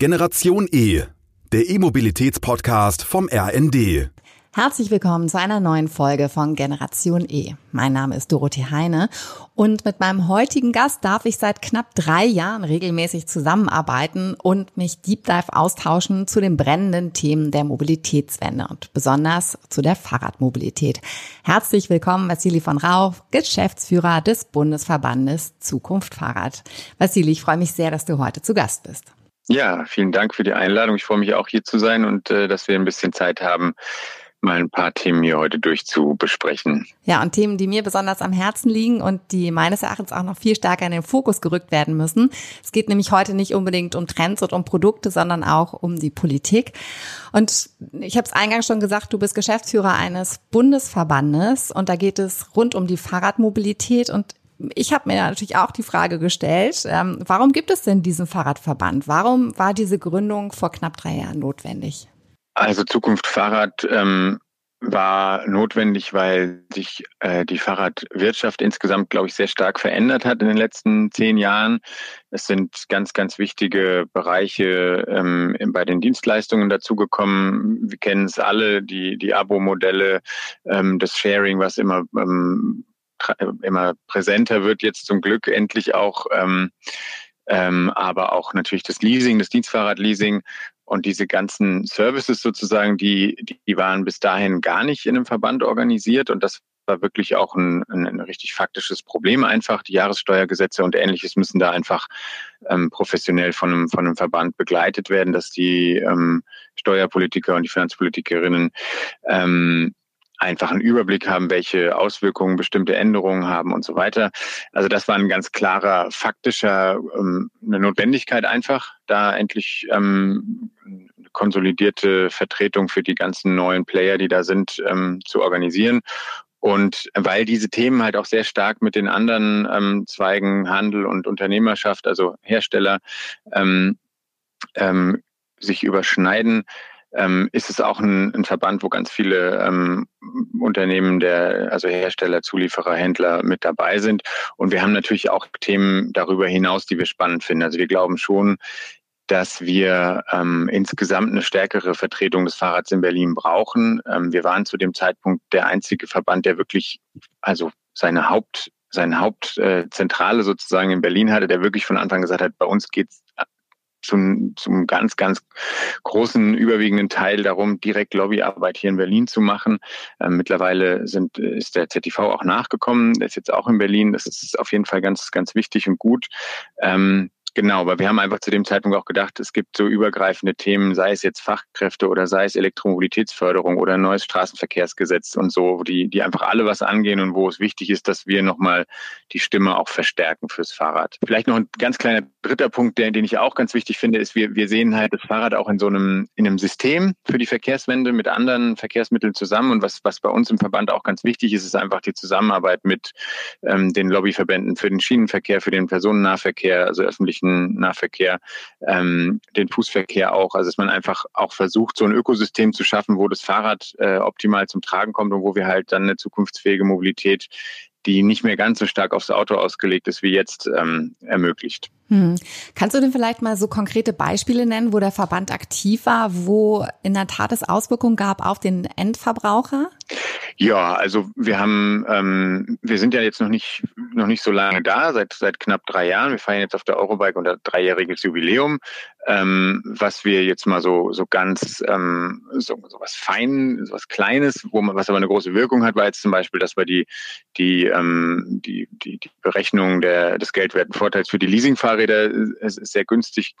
Generation E, der E-Mobilitäts-Podcast vom RND. Herzlich willkommen zu einer neuen Folge von Generation E. Mein Name ist Dorothee Heine und mit meinem heutigen Gast darf ich seit knapp drei Jahren regelmäßig zusammenarbeiten und mich Deep Dive austauschen zu den brennenden Themen der Mobilitätswende und besonders zu der Fahrradmobilität. Herzlich willkommen, Vassili von Rauch, Geschäftsführer des Bundesverbandes Zukunft Fahrrad. Vassili, ich freue mich sehr, dass du heute zu Gast bist. Ja, vielen Dank für die Einladung. Ich freue mich auch hier zu sein und äh, dass wir ein bisschen Zeit haben, mal ein paar Themen hier heute durchzubesprechen. Ja, und Themen, die mir besonders am Herzen liegen und die meines Erachtens auch noch viel stärker in den Fokus gerückt werden müssen. Es geht nämlich heute nicht unbedingt um Trends und um Produkte, sondern auch um die Politik. Und ich habe es eingangs schon gesagt, du bist Geschäftsführer eines Bundesverbandes und da geht es rund um die Fahrradmobilität und ich habe mir natürlich auch die Frage gestellt, ähm, warum gibt es denn diesen Fahrradverband? Warum war diese Gründung vor knapp drei Jahren notwendig? Also Zukunft Fahrrad ähm, war notwendig, weil sich äh, die Fahrradwirtschaft insgesamt, glaube ich, sehr stark verändert hat in den letzten zehn Jahren. Es sind ganz, ganz wichtige Bereiche ähm, bei den Dienstleistungen dazugekommen. Wir kennen es alle, die, die Abo-Modelle, ähm, das Sharing, was immer ähm, immer präsenter wird, jetzt zum Glück endlich auch, ähm, ähm, aber auch natürlich das Leasing, das Dienstfahrradleasing und diese ganzen Services sozusagen, die, die waren bis dahin gar nicht in einem Verband organisiert und das war wirklich auch ein, ein, ein richtig faktisches Problem einfach. Die Jahressteuergesetze und ähnliches müssen da einfach ähm, professionell von einem, von einem Verband begleitet werden, dass die ähm, Steuerpolitiker und die Finanzpolitikerinnen ähm, einfach einen Überblick haben, welche Auswirkungen bestimmte Änderungen haben und so weiter. Also das war ein ganz klarer faktischer ähm, eine Notwendigkeit einfach, da endlich ähm, konsolidierte Vertretung für die ganzen neuen Player, die da sind, ähm, zu organisieren. Und weil diese Themen halt auch sehr stark mit den anderen ähm, Zweigen Handel und Unternehmerschaft, also Hersteller, ähm, ähm, sich überschneiden, ähm, ist es auch ein, ein, Verband, wo ganz viele ähm, Unternehmen der, also Hersteller, Zulieferer, Händler mit dabei sind. Und wir haben natürlich auch Themen darüber hinaus, die wir spannend finden. Also wir glauben schon, dass wir ähm, insgesamt eine stärkere Vertretung des Fahrrads in Berlin brauchen. Ähm, wir waren zu dem Zeitpunkt der einzige Verband, der wirklich, also seine Haupt seine Hauptzentrale sozusagen in Berlin hatte, der wirklich von Anfang gesagt hat, bei uns geht's zum, zum ganz, ganz großen, überwiegenden Teil darum, direkt Lobbyarbeit hier in Berlin zu machen. Ähm, mittlerweile sind, ist der ZTV auch nachgekommen, der ist jetzt auch in Berlin. Das ist auf jeden Fall ganz, ganz wichtig und gut. Ähm, Genau, aber wir haben einfach zu dem Zeitpunkt auch gedacht, es gibt so übergreifende Themen, sei es jetzt Fachkräfte oder sei es Elektromobilitätsförderung oder neues Straßenverkehrsgesetz und so, die, die einfach alle was angehen und wo es wichtig ist, dass wir nochmal die Stimme auch verstärken fürs Fahrrad. Vielleicht noch ein ganz kleiner dritter Punkt, den, den ich auch ganz wichtig finde, ist, wir, wir sehen halt das Fahrrad auch in so einem, in einem System für die Verkehrswende mit anderen Verkehrsmitteln zusammen. Und was, was bei uns im Verband auch ganz wichtig ist, ist einfach die Zusammenarbeit mit ähm, den Lobbyverbänden für den Schienenverkehr, für den Personennahverkehr, also öffentlichen Nahverkehr, ähm, den Fußverkehr auch. Also dass man einfach auch versucht, so ein Ökosystem zu schaffen, wo das Fahrrad äh, optimal zum Tragen kommt und wo wir halt dann eine zukunftsfähige Mobilität die nicht mehr ganz so stark aufs Auto ausgelegt ist wie jetzt, ähm, ermöglicht. Hm. Kannst du denn vielleicht mal so konkrete Beispiele nennen, wo der Verband aktiv war, wo in der Tat es Auswirkungen gab auf den Endverbraucher? Ja, also wir haben, ähm, wir sind ja jetzt noch nicht noch nicht so lange da, seit seit knapp drei Jahren. Wir feiern jetzt auf der Eurobike unser dreijähriges Jubiläum, ähm, was wir jetzt mal so so ganz ähm, so, so was fein, so was Kleines, wo man was aber eine große Wirkung hat, war jetzt zum Beispiel, dass wir die die ähm, die, die, die Berechnung der des geldwerten Vorteils für die Leasingfahrräder äh, sehr günstig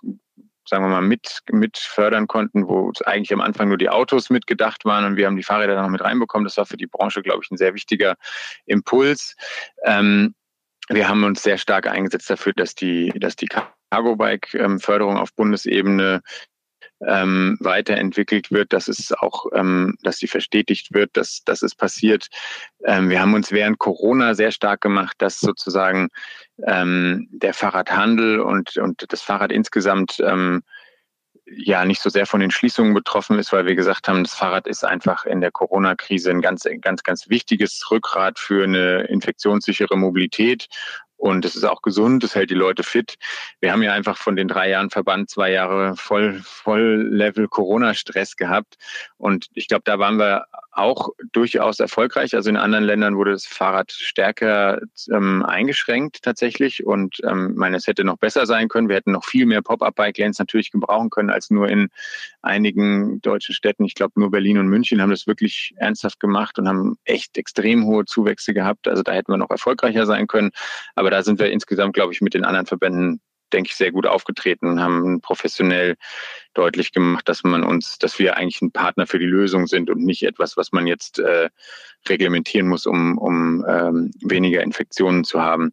sagen wir mal, mit, mit fördern konnten, wo eigentlich am Anfang nur die Autos mitgedacht waren und wir haben die Fahrräder noch mit reinbekommen. Das war für die Branche, glaube ich, ein sehr wichtiger Impuls. Ähm, wir haben uns sehr stark eingesetzt dafür, dass die, dass die Cargo-Bike-Förderung auf Bundesebene ähm, weiterentwickelt wird, dass es auch, ähm, dass sie verstetigt wird, dass, dass es passiert. Ähm, wir haben uns während Corona sehr stark gemacht, dass sozusagen ähm, der Fahrradhandel und, und das Fahrrad insgesamt ähm, ja nicht so sehr von den Schließungen betroffen ist, weil wir gesagt haben, das Fahrrad ist einfach in der Corona-Krise ein ganz, ganz, ganz wichtiges Rückgrat für eine infektionssichere Mobilität und es ist auch gesund, es hält die Leute fit. Wir haben ja einfach von den drei Jahren Verband zwei Jahre voll, voll Level Corona-Stress gehabt und ich glaube, da waren wir auch durchaus erfolgreich. Also in anderen Ländern wurde das Fahrrad stärker ähm, eingeschränkt tatsächlich und ähm, meine, es hätte noch besser sein können. Wir hätten noch viel mehr Pop-up-Bike-Lanes natürlich gebrauchen können als nur in einigen deutschen Städten. Ich glaube, nur Berlin und München haben das wirklich ernsthaft gemacht und haben echt extrem hohe Zuwächse gehabt. Also da hätten wir noch erfolgreicher sein können. Aber da sind wir insgesamt, glaube ich, mit den anderen Verbänden denke ich, sehr gut aufgetreten und haben professionell deutlich gemacht, dass man uns, dass wir eigentlich ein Partner für die Lösung sind und nicht etwas, was man jetzt äh, reglementieren muss, um, um ähm, weniger Infektionen zu haben.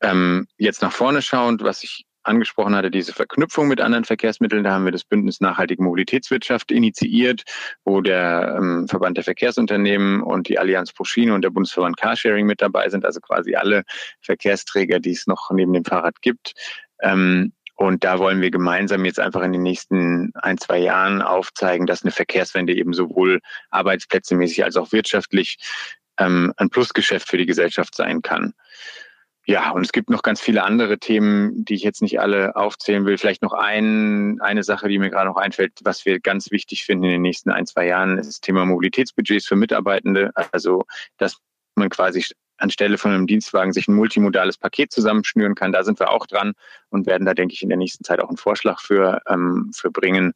Ähm, jetzt nach vorne schauend, was ich angesprochen hatte, diese Verknüpfung mit anderen Verkehrsmitteln. Da haben wir das Bündnis Nachhaltige Mobilitätswirtschaft initiiert, wo der ähm, Verband der Verkehrsunternehmen und die Allianz Proschino und der Bundesverband Carsharing mit dabei sind, also quasi alle Verkehrsträger, die es noch neben dem Fahrrad gibt. Ähm, und da wollen wir gemeinsam jetzt einfach in den nächsten ein, zwei Jahren aufzeigen, dass eine Verkehrswende eben sowohl arbeitsplätzemäßig als auch wirtschaftlich ähm, ein Plusgeschäft für die Gesellschaft sein kann. Ja, und es gibt noch ganz viele andere Themen, die ich jetzt nicht alle aufzählen will. Vielleicht noch ein, eine Sache, die mir gerade noch einfällt, was wir ganz wichtig finden in den nächsten ein, zwei Jahren, ist das Thema Mobilitätsbudgets für Mitarbeitende. Also, dass man quasi anstelle von einem Dienstwagen sich ein multimodales Paket zusammenschnüren kann. Da sind wir auch dran und werden da, denke ich, in der nächsten Zeit auch einen Vorschlag für, ähm, für bringen.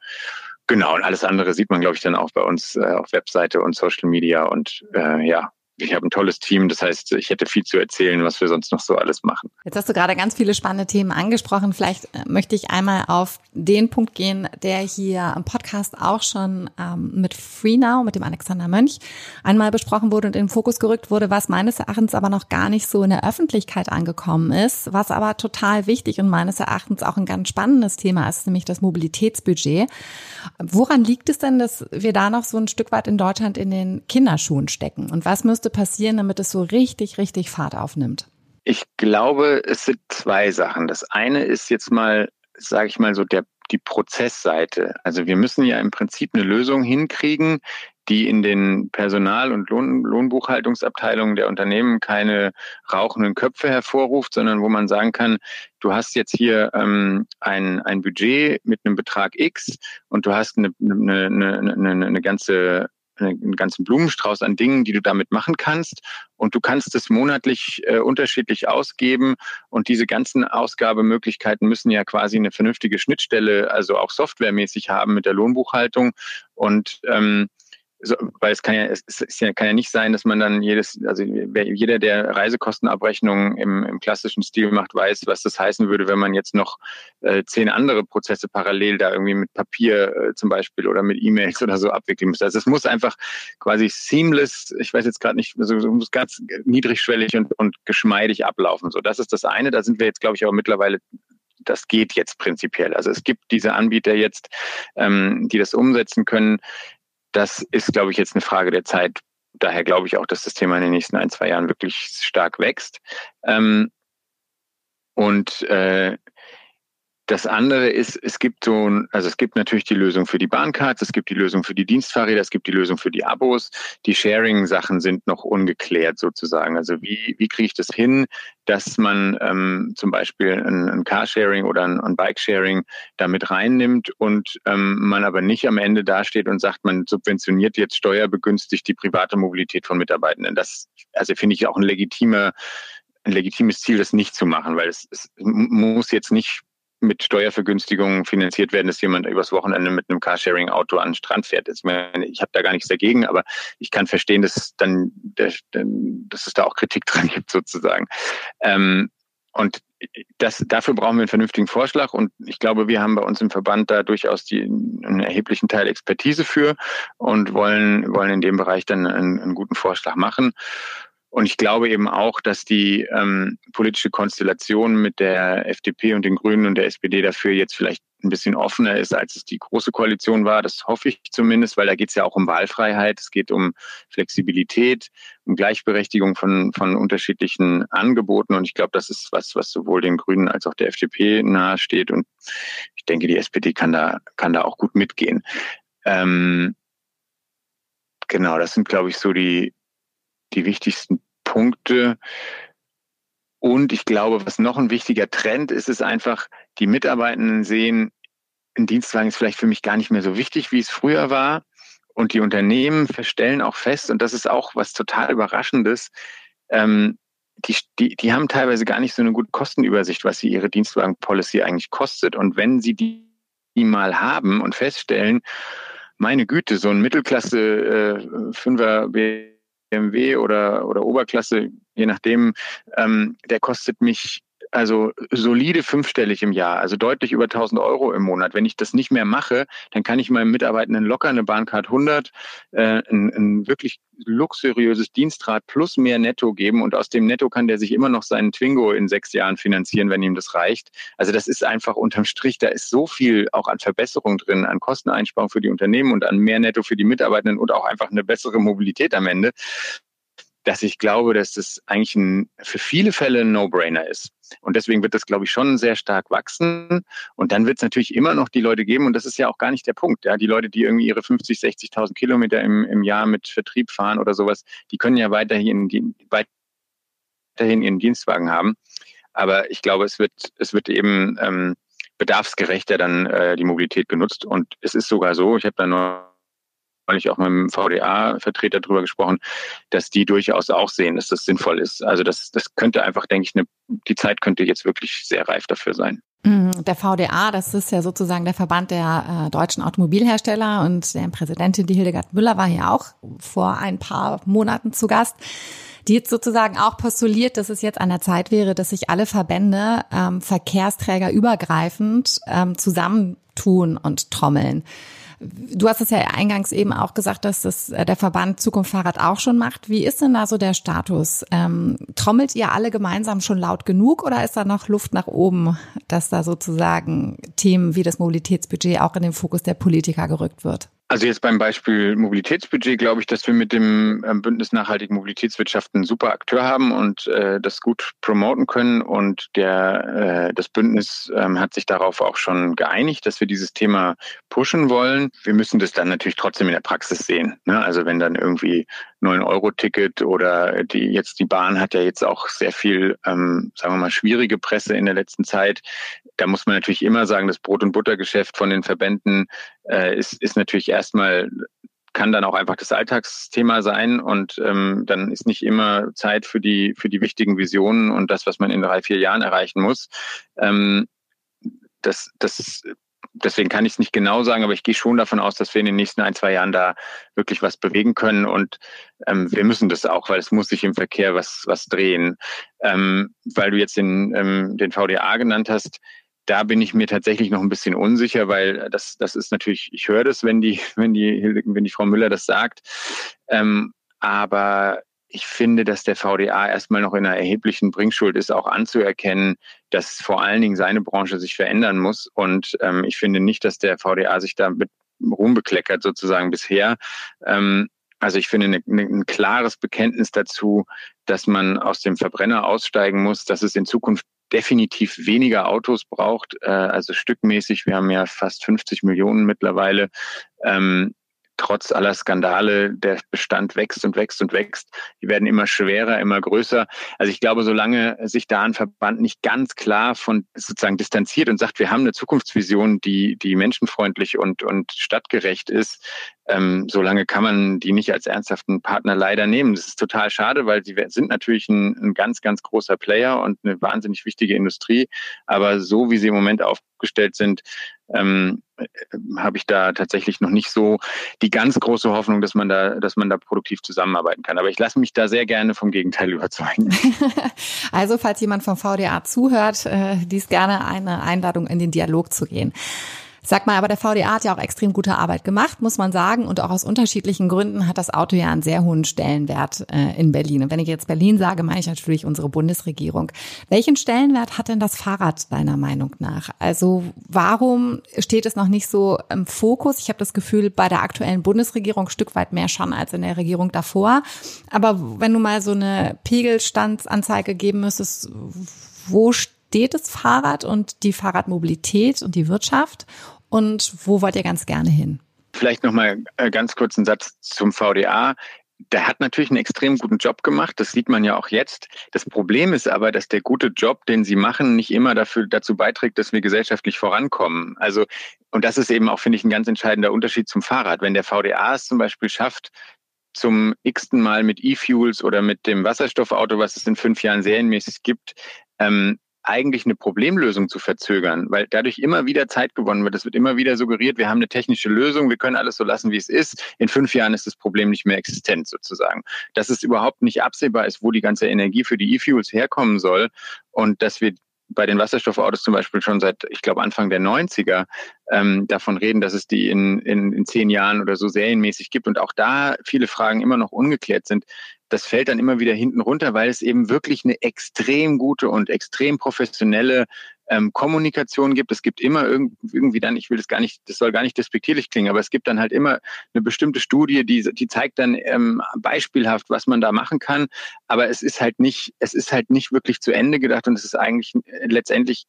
Genau, und alles andere sieht man, glaube ich, dann auch bei uns äh, auf Webseite und Social Media. Und äh, ja, ich habe ein tolles Team, das heißt, ich hätte viel zu erzählen, was wir sonst noch so alles machen. Jetzt hast du gerade ganz viele spannende Themen angesprochen. Vielleicht äh, möchte ich einmal auf den Punkt gehen, der hier im Podcast auch schon ähm, mit FreeNow, mit dem Alexander Mönch, einmal besprochen wurde und in den Fokus gerückt wurde, was meines Erachtens aber noch gar nicht so in der Öffentlichkeit angekommen ist, was aber total wichtig und meines Erachtens auch ein ganz spannendes Thema ist, nämlich das Mobilitätsbudget. Woran liegt es denn, dass wir da noch so ein Stück weit in Deutschland in den Kinderschuhen stecken? Und was müsste passieren, damit es so richtig, richtig Fahrt aufnimmt? Ich glaube, es sind zwei Sachen. Das eine ist jetzt mal, sage ich mal so, der, die Prozessseite. Also wir müssen ja im Prinzip eine Lösung hinkriegen, die in den Personal- und Lohn, Lohnbuchhaltungsabteilungen der Unternehmen keine rauchenden Köpfe hervorruft, sondern wo man sagen kann, du hast jetzt hier ähm, ein, ein Budget mit einem Betrag X und du hast eine, eine, eine, eine, eine ganze einen ganzen Blumenstrauß an Dingen, die du damit machen kannst. Und du kannst es monatlich äh, unterschiedlich ausgeben. Und diese ganzen Ausgabemöglichkeiten müssen ja quasi eine vernünftige Schnittstelle, also auch softwaremäßig haben mit der Lohnbuchhaltung. Und ähm, so, weil es kann ja, es, es ja, kann ja nicht sein, dass man dann jedes, also jeder, der Reisekostenabrechnungen im, im klassischen Stil macht, weiß, was das heißen würde, wenn man jetzt noch äh, zehn andere Prozesse parallel da irgendwie mit Papier äh, zum Beispiel oder mit E-Mails oder so abwickeln muss. Also es muss einfach quasi seamless, ich weiß jetzt gerade nicht, also es muss ganz niedrigschwellig und, und geschmeidig ablaufen. So, das ist das eine. Da sind wir jetzt, glaube ich, aber mittlerweile das geht jetzt prinzipiell. Also es gibt diese Anbieter jetzt, ähm, die das umsetzen können das ist, glaube ich, jetzt eine Frage der Zeit. Daher glaube ich auch, dass das Thema in den nächsten ein, zwei Jahren wirklich stark wächst. Ähm, und äh, das andere ist, es gibt so, also es gibt natürlich die Lösung für die Bahncards, es gibt die Lösung für die Dienstfahrräder, es gibt die Lösung für die Abos. Die Sharing-Sachen sind noch ungeklärt sozusagen. Also wie, wie kriege ich das hin, dass man ähm, zum Beispiel ein, ein Carsharing oder ein, ein Bikesharing damit reinnimmt und ähm, man aber nicht am Ende dasteht und sagt, man subventioniert jetzt steuerbegünstigt die private Mobilität von Mitarbeitenden. Das also finde ich auch ein legitimer ein legitimes Ziel, das nicht zu machen, weil es, es muss jetzt nicht mit Steuervergünstigungen finanziert werden, dass jemand übers Wochenende mit einem Carsharing-Auto an den Strand fährt. Ich, meine, ich habe da gar nichts dagegen, aber ich kann verstehen, dass dann, dass es da auch Kritik dran gibt sozusagen. Ähm, und das, dafür brauchen wir einen vernünftigen Vorschlag. Und ich glaube, wir haben bei uns im Verband da durchaus die, einen erheblichen Teil Expertise für und wollen, wollen in dem Bereich dann einen, einen guten Vorschlag machen. Und ich glaube eben auch, dass die ähm, politische Konstellation mit der FDP und den Grünen und der SPD dafür jetzt vielleicht ein bisschen offener ist, als es die große Koalition war. Das hoffe ich zumindest, weil da geht es ja auch um Wahlfreiheit, es geht um Flexibilität, um Gleichberechtigung von, von unterschiedlichen Angeboten. Und ich glaube, das ist was, was sowohl den Grünen als auch der FDP nahesteht. Und ich denke, die SPD kann da, kann da auch gut mitgehen. Ähm, genau, das sind, glaube ich, so die, die wichtigsten Punkte. Und ich glaube, was noch ein wichtiger Trend ist, ist einfach, die Mitarbeitenden sehen, ein Dienstwagen ist vielleicht für mich gar nicht mehr so wichtig, wie es früher war. Und die Unternehmen stellen auch fest, und das ist auch was total Überraschendes, ähm, die, die, die haben teilweise gar nicht so eine gute Kostenübersicht, was sie ihre Dienstwagen-Policy eigentlich kostet. Und wenn sie die, die mal haben und feststellen, meine Güte, so ein Mittelklasse äh, Fünfer BMW oder, oder Oberklasse, je nachdem, ähm, der kostet mich also solide fünfstellig im Jahr, also deutlich über 1000 Euro im Monat. Wenn ich das nicht mehr mache, dann kann ich meinem Mitarbeitenden locker eine Bahncard 100, äh, ein, ein wirklich luxuriöses Dienstrad plus mehr Netto geben und aus dem Netto kann der sich immer noch seinen Twingo in sechs Jahren finanzieren, wenn ihm das reicht. Also das ist einfach unterm Strich, da ist so viel auch an Verbesserung drin, an Kosteneinsparung für die Unternehmen und an mehr Netto für die Mitarbeitenden und auch einfach eine bessere Mobilität am Ende dass ich glaube, dass das eigentlich ein, für viele Fälle ein No-Brainer ist. Und deswegen wird das, glaube ich, schon sehr stark wachsen. Und dann wird es natürlich immer noch die Leute geben, und das ist ja auch gar nicht der Punkt. Ja, die Leute, die irgendwie ihre 50, 60.000 Kilometer im, im Jahr mit Vertrieb fahren oder sowas, die können ja weiterhin, weiterhin ihren Dienstwagen haben. Aber ich glaube, es wird, es wird eben ähm, bedarfsgerechter dann äh, die Mobilität genutzt. Und es ist sogar so, ich habe da nur neulich auch mit dem VDA-Vertreter darüber gesprochen, dass die durchaus auch sehen, dass das sinnvoll ist. Also das, das könnte einfach, denke ich, eine, die Zeit könnte jetzt wirklich sehr reif dafür sein. Mhm, der VDA, das ist ja sozusagen der Verband der äh, deutschen Automobilhersteller und der Präsidentin, die Hildegard Müller, war ja auch vor ein paar Monaten zu Gast die jetzt sozusagen auch postuliert, dass es jetzt an der Zeit wäre, dass sich alle Verbände ähm, Verkehrsträger übergreifend ähm, zusammentun und trommeln. Du hast es ja eingangs eben auch gesagt, dass das äh, der Verband Zukunft Fahrrad auch schon macht. Wie ist denn da so der Status? Ähm, trommelt ihr alle gemeinsam schon laut genug oder ist da noch Luft nach oben, dass da sozusagen Themen wie das Mobilitätsbudget auch in den Fokus der Politiker gerückt wird? Also jetzt beim Beispiel Mobilitätsbudget glaube ich, dass wir mit dem ähm, Bündnis Nachhaltige Mobilitätswirtschaft einen super Akteur haben und äh, das gut promoten können. Und der, äh, das Bündnis ähm, hat sich darauf auch schon geeinigt, dass wir dieses Thema pushen wollen. Wir müssen das dann natürlich trotzdem in der Praxis sehen. Ne? Also wenn dann irgendwie 9-Euro-Ticket oder die jetzt die Bahn hat ja jetzt auch sehr viel, ähm, sagen wir mal, schwierige Presse in der letzten Zeit. Da muss man natürlich immer sagen, das Brot- und Buttergeschäft von den Verbänden äh, ist, ist natürlich erstmal kann dann auch einfach das Alltagsthema sein und ähm, dann ist nicht immer Zeit für die für die wichtigen Visionen und das, was man in drei vier Jahren erreichen muss. Ähm, das das deswegen kann ich es nicht genau sagen, aber ich gehe schon davon aus, dass wir in den nächsten ein, zwei Jahren da wirklich was bewegen können. Und ähm, wir müssen das auch, weil es muss sich im Verkehr was, was drehen. Ähm, weil du jetzt den, ähm, den VDA genannt hast, da bin ich mir tatsächlich noch ein bisschen unsicher, weil das, das ist natürlich, ich höre das, wenn die, wenn die, wenn die Frau Müller das sagt. Ähm, aber ich finde, dass der VDA erstmal noch in einer erheblichen Bringschuld ist, auch anzuerkennen, dass vor allen Dingen seine Branche sich verändern muss. Und ähm, ich finde nicht, dass der VDA sich da mit Ruhm bekleckert, sozusagen bisher. Ähm, also ich finde eine, eine, ein klares Bekenntnis dazu, dass man aus dem Verbrenner aussteigen muss, dass es in Zukunft definitiv weniger Autos braucht, äh, also stückmäßig. Wir haben ja fast 50 Millionen mittlerweile. Ähm, trotz aller Skandale, der Bestand wächst und wächst und wächst. Die werden immer schwerer, immer größer. Also ich glaube, solange sich da ein Verband nicht ganz klar von sozusagen distanziert und sagt, wir haben eine Zukunftsvision, die, die menschenfreundlich und, und stadtgerecht ist, ähm, solange kann man die nicht als ernsthaften Partner leider nehmen. Das ist total schade, weil sie sind natürlich ein, ein ganz, ganz großer Player und eine wahnsinnig wichtige Industrie. Aber so wie sie im Moment aufgestellt sind, ähm, habe ich da tatsächlich noch nicht so die ganz große Hoffnung, dass man da, dass man da produktiv zusammenarbeiten kann. Aber ich lasse mich da sehr gerne vom Gegenteil überzeugen. also, falls jemand vom VDA zuhört, äh, dies gerne eine Einladung in den Dialog zu gehen. Sag mal, aber der VDA hat ja auch extrem gute Arbeit gemacht, muss man sagen. Und auch aus unterschiedlichen Gründen hat das Auto ja einen sehr hohen Stellenwert äh, in Berlin. Und wenn ich jetzt Berlin sage, meine ich natürlich unsere Bundesregierung. Welchen Stellenwert hat denn das Fahrrad deiner Meinung nach? Also warum steht es noch nicht so im Fokus? Ich habe das Gefühl, bei der aktuellen Bundesregierung ein Stück weit mehr schon als in der Regierung davor. Aber wenn du mal so eine Pegelstandsanzeige geben müsstest, wo steht das Fahrrad und die Fahrradmobilität und die Wirtschaft und wo wollt ihr ganz gerne hin? Vielleicht noch mal äh, ganz kurz einen Satz zum VDA der hat natürlich einen extrem guten Job gemacht. Das sieht man ja auch jetzt. Das Problem ist aber, dass der gute Job, den sie machen, nicht immer dafür, dazu beiträgt, dass wir gesellschaftlich vorankommen. Also, und das ist eben auch, finde ich, ein ganz entscheidender Unterschied zum Fahrrad. Wenn der VDA es zum Beispiel schafft, zum x-ten Mal mit E-Fuels oder mit dem Wasserstoffauto, was es in fünf Jahren serienmäßig gibt, ähm, eigentlich eine Problemlösung zu verzögern, weil dadurch immer wieder Zeit gewonnen wird. Es wird immer wieder suggeriert, wir haben eine technische Lösung, wir können alles so lassen, wie es ist. In fünf Jahren ist das Problem nicht mehr existent sozusagen. Dass es überhaupt nicht absehbar ist, wo die ganze Energie für die E-Fuels herkommen soll und dass wir bei den Wasserstoffautos zum Beispiel schon seit, ich glaube, Anfang der 90er ähm, davon reden, dass es die in, in, in zehn Jahren oder so serienmäßig gibt und auch da viele Fragen immer noch ungeklärt sind das fällt dann immer wieder hinten runter, weil es eben wirklich eine extrem gute und extrem professionelle ähm, Kommunikation gibt. Es gibt immer irgendwie dann, ich will das gar nicht, das soll gar nicht despektierlich klingen, aber es gibt dann halt immer eine bestimmte Studie, die, die zeigt dann ähm, beispielhaft, was man da machen kann. Aber es ist halt nicht, es ist halt nicht wirklich zu Ende gedacht und es ist eigentlich letztendlich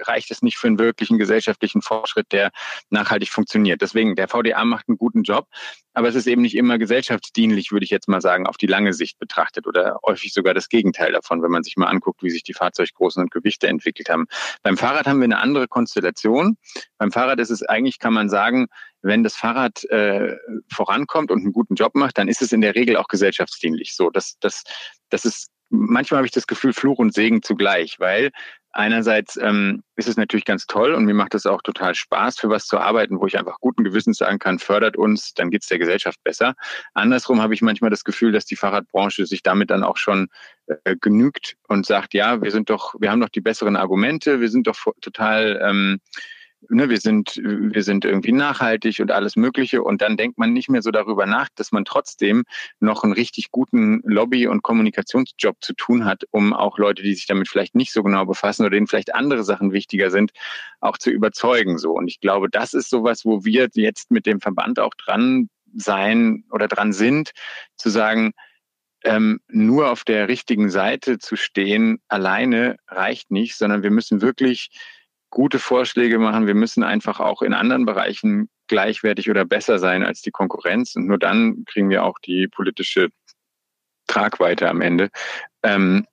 reicht es nicht für einen wirklichen gesellschaftlichen Fortschritt, der nachhaltig funktioniert. Deswegen, der VDA macht einen guten Job, aber es ist eben nicht immer gesellschaftsdienlich, würde ich jetzt mal sagen, auf die lange Sicht betrachtet oder häufig sogar das Gegenteil davon, wenn man sich mal anguckt, wie sich die Fahrzeuggrößen und Gewichte entwickelt haben. Beim Fahrrad haben wir eine andere Konstellation. Beim Fahrrad ist es eigentlich, kann man sagen, wenn das Fahrrad äh, vorankommt und einen guten Job macht, dann ist es in der Regel auch gesellschaftsdienlich. So, das, das, das ist manchmal habe ich das Gefühl Fluch und Segen zugleich, weil einerseits ähm, ist es natürlich ganz toll und mir macht es auch total Spaß, für was zu arbeiten, wo ich einfach guten Gewissens sagen kann, fördert uns, dann geht es der Gesellschaft besser. Andersrum habe ich manchmal das Gefühl, dass die Fahrradbranche sich damit dann auch schon äh, genügt und sagt, ja, wir sind doch, wir haben doch die besseren Argumente, wir sind doch total ähm, ne, wir sind, wir sind irgendwie nachhaltig und alles Mögliche. Und dann denkt man nicht mehr so darüber nach, dass man trotzdem noch einen richtig guten Lobby- und Kommunikationsjob zu tun hat, um auch Leute, die sich damit vielleicht nicht so genau befassen oder denen vielleicht andere Sachen wichtiger sind, auch zu überzeugen. So. Und ich glaube, das ist sowas, wo wir jetzt mit dem Verband auch dran sein oder dran sind, zu sagen, ähm, nur auf der richtigen Seite zu stehen alleine reicht nicht, sondern wir müssen wirklich gute Vorschläge machen. Wir müssen einfach auch in anderen Bereichen gleichwertig oder besser sein als die Konkurrenz. Und nur dann kriegen wir auch die politische Tragweite am Ende. Ähm,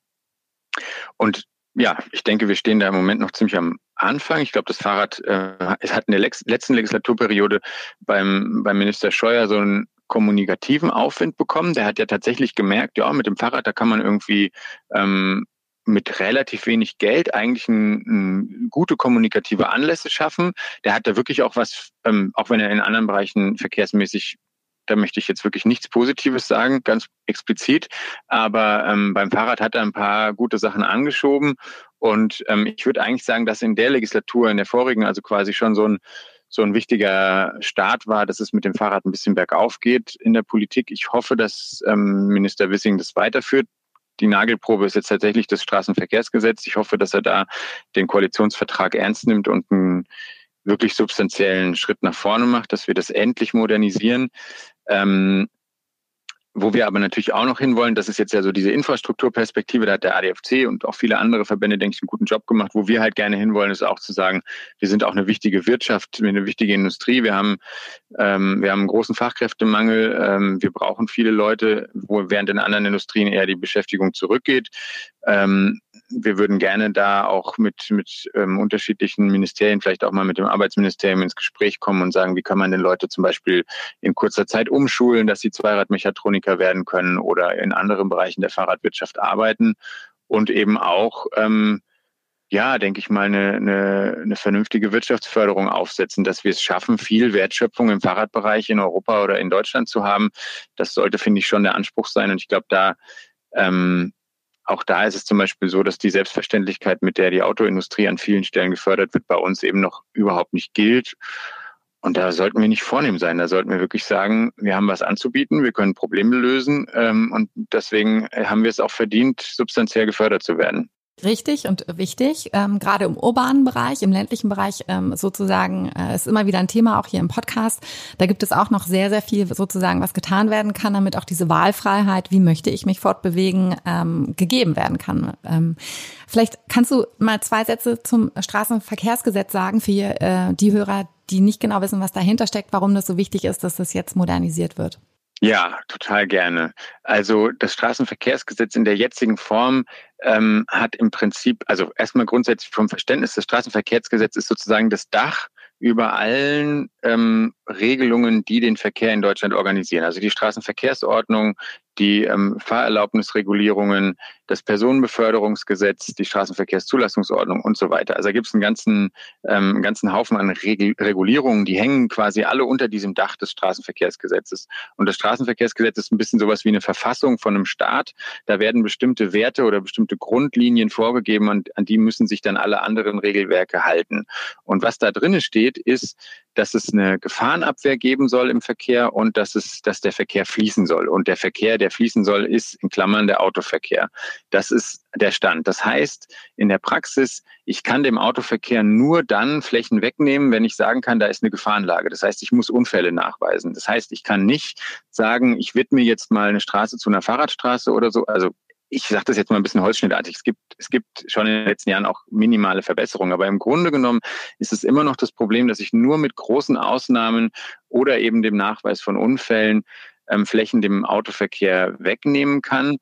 und ja, ich denke, wir stehen da im Moment noch ziemlich am Anfang. Ich glaube, das Fahrrad äh, es hat in der letzten Legislaturperiode beim, beim Minister Scheuer so einen kommunikativen Aufwind bekommen. Der hat ja tatsächlich gemerkt, ja, mit dem Fahrrad, da kann man irgendwie ähm, mit relativ wenig Geld eigentlich ein, ein gute kommunikative Anlässe schaffen. Der hat da wirklich auch was, ähm, auch wenn er in anderen Bereichen verkehrsmäßig da möchte ich jetzt wirklich nichts Positives sagen, ganz explizit. Aber ähm, beim Fahrrad hat er ein paar gute Sachen angeschoben. Und ähm, ich würde eigentlich sagen, dass in der Legislatur, in der vorigen, also quasi schon so ein so ein wichtiger Start war, dass es mit dem Fahrrad ein bisschen bergauf geht in der Politik. Ich hoffe, dass ähm, Minister Wissing das weiterführt die Nagelprobe ist jetzt tatsächlich das Straßenverkehrsgesetz. Ich hoffe, dass er da den Koalitionsvertrag ernst nimmt und einen wirklich substanziellen Schritt nach vorne macht, dass wir das endlich modernisieren. Ähm, wo wir aber natürlich auch noch hinwollen, das ist jetzt ja so diese Infrastrukturperspektive, da hat der ADFC und auch viele andere Verbände, denke ich, einen guten Job gemacht. Wo wir halt gerne hinwollen, ist auch zu sagen, wir sind auch eine wichtige Wirtschaft, eine wichtige Industrie. Wir haben, ähm, wir haben einen großen Fachkräftemangel. Ähm, wir brauchen viele Leute, wo während in anderen Industrien eher die Beschäftigung zurückgeht. Ähm, wir würden gerne da auch mit, mit ähm, unterschiedlichen Ministerien, vielleicht auch mal mit dem Arbeitsministerium ins Gespräch kommen und sagen, wie kann man denn Leute zum Beispiel in kurzer Zeit umschulen, dass sie Zweiradmechatroniker werden können oder in anderen Bereichen der Fahrradwirtschaft arbeiten und eben auch ähm, ja, denke ich mal, eine, eine, eine vernünftige Wirtschaftsförderung aufsetzen, dass wir es schaffen, viel Wertschöpfung im Fahrradbereich in Europa oder in Deutschland zu haben. Das sollte, finde ich, schon der Anspruch sein. Und ich glaube, da ähm, auch da ist es zum Beispiel so, dass die Selbstverständlichkeit, mit der die Autoindustrie an vielen Stellen gefördert wird, bei uns eben noch überhaupt nicht gilt. Und da sollten wir nicht vornehm sein. Da sollten wir wirklich sagen, wir haben was anzubieten, wir können Probleme lösen ähm, und deswegen haben wir es auch verdient, substanziell gefördert zu werden. Richtig und wichtig, ähm, gerade im urbanen Bereich, im ländlichen Bereich ähm, sozusagen, äh, ist immer wieder ein Thema, auch hier im Podcast. Da gibt es auch noch sehr, sehr viel sozusagen, was getan werden kann, damit auch diese Wahlfreiheit, wie möchte ich mich fortbewegen, ähm, gegeben werden kann. Ähm, vielleicht kannst du mal zwei Sätze zum Straßenverkehrsgesetz sagen für äh, die Hörer, die nicht genau wissen, was dahinter steckt, warum das so wichtig ist, dass das jetzt modernisiert wird. Ja, total gerne. Also das Straßenverkehrsgesetz in der jetzigen Form ähm, hat im Prinzip, also erstmal grundsätzlich vom Verständnis des Straßenverkehrsgesetzes ist sozusagen das Dach über allen ähm, Regelungen, die den Verkehr in Deutschland organisieren. Also die Straßenverkehrsordnung, die ähm, Fahrerlaubnisregulierungen, das Personenbeförderungsgesetz, die Straßenverkehrszulassungsordnung und so weiter. Also da gibt es einen ganzen, ähm, ganzen Haufen an Regul Regulierungen, die hängen quasi alle unter diesem Dach des Straßenverkehrsgesetzes. Und das Straßenverkehrsgesetz ist ein bisschen sowas wie eine Verfassung von einem Staat. Da werden bestimmte Werte oder bestimmte Grundlinien vorgegeben und an die müssen sich dann alle anderen Regelwerke halten. Und was da drinnen steht, ist, dass es eine Gefahrenabwehr geben soll im Verkehr und dass es, dass der Verkehr fließen soll. Und der Verkehr, der fließen soll, ist in Klammern der Autoverkehr. Das ist der Stand. Das heißt, in der Praxis, ich kann dem Autoverkehr nur dann Flächen wegnehmen, wenn ich sagen kann, da ist eine Gefahrenlage. Das heißt, ich muss Unfälle nachweisen. Das heißt, ich kann nicht sagen, ich widme jetzt mal eine Straße zu einer Fahrradstraße oder so. Also ich sage das jetzt mal ein bisschen holzschnittartig, es gibt, es gibt schon in den letzten Jahren auch minimale Verbesserungen, aber im Grunde genommen ist es immer noch das Problem, dass ich nur mit großen Ausnahmen oder eben dem Nachweis von Unfällen ähm, Flächen dem Autoverkehr wegnehmen kann.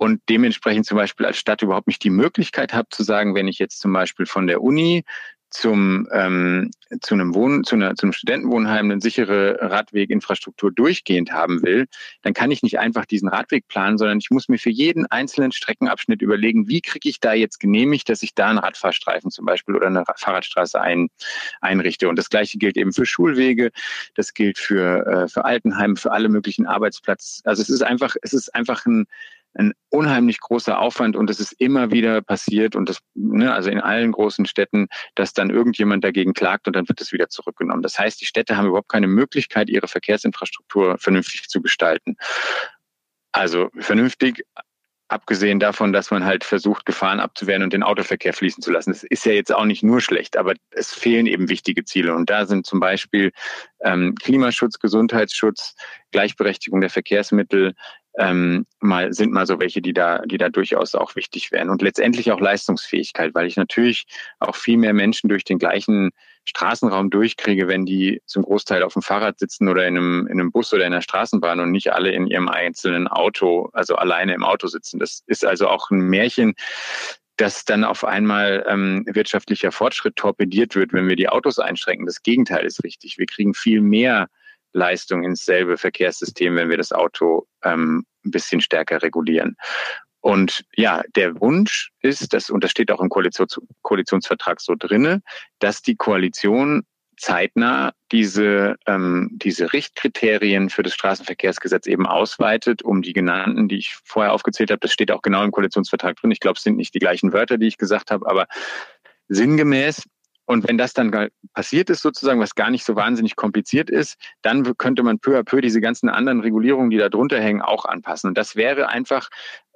Und dementsprechend zum Beispiel als Stadt überhaupt nicht die Möglichkeit habe zu sagen, wenn ich jetzt zum Beispiel von der Uni zum, ähm, zu einem Wohn, zu, einer, zu einem Studentenwohnheim eine sichere Radweginfrastruktur durchgehend haben will, dann kann ich nicht einfach diesen Radweg planen, sondern ich muss mir für jeden einzelnen Streckenabschnitt überlegen, wie kriege ich da jetzt genehmigt, dass ich da einen Radfahrstreifen zum Beispiel oder eine Fahrradstraße ein, einrichte. Und das Gleiche gilt eben für Schulwege, das gilt für, äh, für Altenheime, für alle möglichen Arbeitsplätze. Also es ist einfach, es ist einfach ein, ein unheimlich großer Aufwand und es ist immer wieder passiert und das, ne, also in allen großen Städten, dass dann irgendjemand dagegen klagt und dann wird es wieder zurückgenommen. Das heißt, die Städte haben überhaupt keine Möglichkeit, ihre Verkehrsinfrastruktur vernünftig zu gestalten. Also vernünftig, abgesehen davon, dass man halt versucht, Gefahren abzuwehren und den Autoverkehr fließen zu lassen. Das ist ja jetzt auch nicht nur schlecht, aber es fehlen eben wichtige Ziele. Und da sind zum Beispiel ähm, Klimaschutz, Gesundheitsschutz, Gleichberechtigung der Verkehrsmittel, ähm, mal sind mal so welche, die da, die da durchaus auch wichtig wären. Und letztendlich auch Leistungsfähigkeit, weil ich natürlich auch viel mehr Menschen durch den gleichen Straßenraum durchkriege, wenn die zum Großteil auf dem Fahrrad sitzen oder in einem, in einem Bus oder in einer Straßenbahn und nicht alle in ihrem einzelnen Auto, also alleine im Auto sitzen. Das ist also auch ein Märchen, dass dann auf einmal ähm, wirtschaftlicher Fortschritt torpediert wird, wenn wir die Autos einschränken. Das Gegenteil ist richtig. Wir kriegen viel mehr Leistung ins selbe Verkehrssystem, wenn wir das Auto ähm, ein bisschen stärker regulieren. Und ja, der Wunsch ist, das, und das steht auch im Koalitions Koalitionsvertrag so drinne, dass die Koalition zeitnah diese, ähm, diese Richtkriterien für das Straßenverkehrsgesetz eben ausweitet, um die genannten, die ich vorher aufgezählt habe. Das steht auch genau im Koalitionsvertrag drin. Ich glaube, es sind nicht die gleichen Wörter, die ich gesagt habe, aber sinngemäß und wenn das dann passiert ist, sozusagen, was gar nicht so wahnsinnig kompliziert ist, dann könnte man peu à peu diese ganzen anderen Regulierungen, die da drunter hängen, auch anpassen. Und das wäre einfach,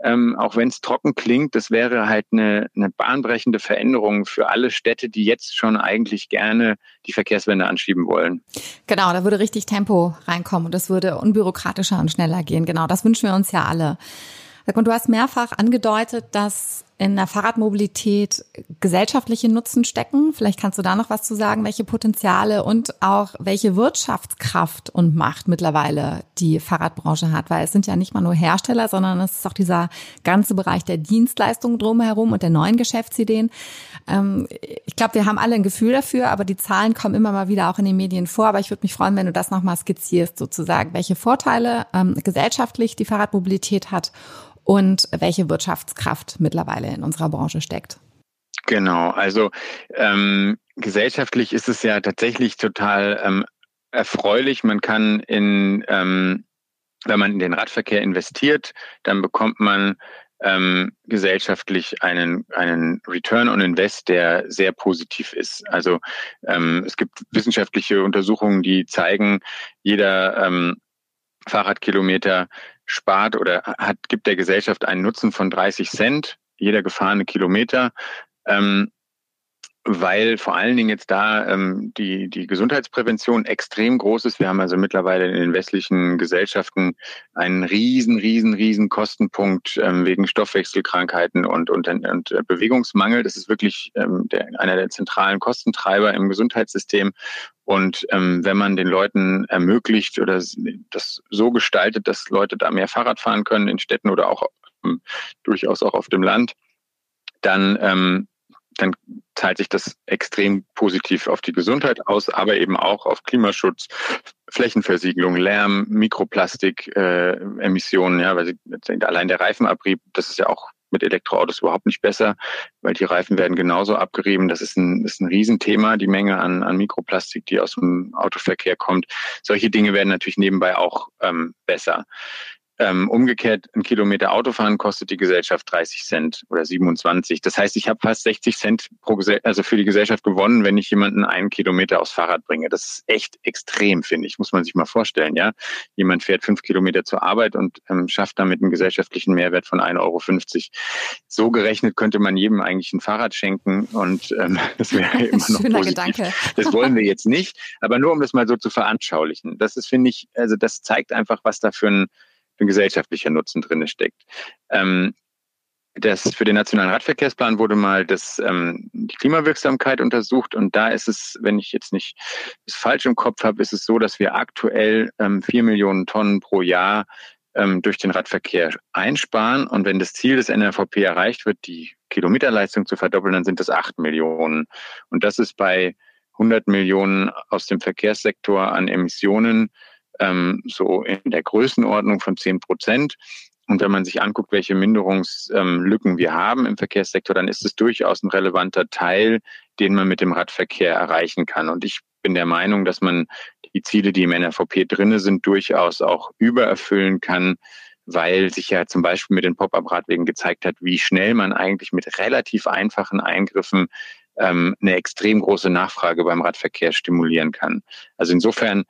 ähm, auch wenn es trocken klingt, das wäre halt eine, eine bahnbrechende Veränderung für alle Städte, die jetzt schon eigentlich gerne die Verkehrswende anschieben wollen. Genau, da würde richtig Tempo reinkommen und das würde unbürokratischer und schneller gehen. Genau, das wünschen wir uns ja alle. Und du hast mehrfach angedeutet, dass in der Fahrradmobilität gesellschaftliche Nutzen stecken. Vielleicht kannst du da noch was zu sagen, welche Potenziale und auch welche Wirtschaftskraft und Macht mittlerweile die Fahrradbranche hat, weil es sind ja nicht mal nur Hersteller, sondern es ist auch dieser ganze Bereich der Dienstleistungen drumherum und der neuen Geschäftsideen. Ähm, ich glaube, wir haben alle ein Gefühl dafür, aber die Zahlen kommen immer mal wieder auch in den Medien vor. Aber ich würde mich freuen, wenn du das nochmal skizzierst, sozusagen, welche Vorteile ähm, gesellschaftlich die Fahrradmobilität hat und welche Wirtschaftskraft mittlerweile in unserer Branche steckt. Genau, also ähm, gesellschaftlich ist es ja tatsächlich total ähm, erfreulich. Man kann in, ähm, wenn man in den Radverkehr investiert, dann bekommt man ähm, gesellschaftlich einen, einen Return on Invest, der sehr positiv ist. Also ähm, es gibt wissenschaftliche Untersuchungen, die zeigen, jeder ähm, Fahrradkilometer spart oder hat, gibt der Gesellschaft einen Nutzen von 30 Cent, jeder gefahrene Kilometer. Ähm, weil vor allen Dingen jetzt da ähm, die, die Gesundheitsprävention extrem groß ist. Wir haben also mittlerweile in den westlichen Gesellschaften einen riesen, riesen, riesen Kostenpunkt ähm, wegen Stoffwechselkrankheiten und, und, und äh, Bewegungsmangel. Das ist wirklich ähm, der, einer der zentralen Kostentreiber im Gesundheitssystem. Und ähm, wenn man den Leuten ermöglicht oder das so gestaltet, dass Leute da mehr Fahrrad fahren können in Städten oder auch ähm, durchaus auch auf dem Land, dann ähm, dann zahlt sich das extrem positiv auf die Gesundheit aus, aber eben auch auf Klimaschutz, Flächenversiegelung, Lärm, Mikroplastik, äh, Emissionen, ja, weil sie, allein der Reifenabrieb, das ist ja auch mit Elektroautos überhaupt nicht besser, weil die Reifen werden genauso abgerieben. Das ist ein, ist ein Riesenthema, die Menge an, an Mikroplastik, die aus dem Autoverkehr kommt. Solche Dinge werden natürlich nebenbei auch ähm, besser. Ähm, umgekehrt, ein Kilometer Autofahren kostet die Gesellschaft 30 Cent oder 27. Das heißt, ich habe fast 60 Cent pro Gesell also für die Gesellschaft gewonnen, wenn ich jemanden einen Kilometer aufs Fahrrad bringe. Das ist echt extrem, finde ich. Muss man sich mal vorstellen. Ja, jemand fährt fünf Kilometer zur Arbeit und ähm, schafft damit einen gesellschaftlichen Mehrwert von 1,50 Euro. So gerechnet könnte man jedem eigentlich ein Fahrrad schenken und ähm, das wäre immer noch Schöner positiv. Gedanke. Das wollen wir jetzt nicht, aber nur um das mal so zu veranschaulichen. Das ist, finde ich, also das zeigt einfach, was da für ein ein gesellschaftlicher Nutzen drin steckt. Ähm, das für den nationalen Radverkehrsplan wurde mal das, ähm, die Klimawirksamkeit untersucht und da ist es, wenn ich jetzt nicht das falsch im Kopf habe, ist es so, dass wir aktuell ähm, vier Millionen Tonnen pro Jahr ähm, durch den Radverkehr einsparen und wenn das Ziel des NRVP erreicht wird, die Kilometerleistung zu verdoppeln, dann sind das acht Millionen und das ist bei 100 Millionen aus dem Verkehrssektor an Emissionen ähm, so in der Größenordnung von zehn Prozent. Und wenn man sich anguckt, welche Minderungslücken wir haben im Verkehrssektor, dann ist es durchaus ein relevanter Teil, den man mit dem Radverkehr erreichen kann. Und ich bin der Meinung, dass man die Ziele, die im NRVP drinne sind, durchaus auch übererfüllen kann, weil sich ja zum Beispiel mit den Pop-up-Radwegen gezeigt hat, wie schnell man eigentlich mit relativ einfachen Eingriffen ähm, eine extrem große Nachfrage beim Radverkehr stimulieren kann. Also insofern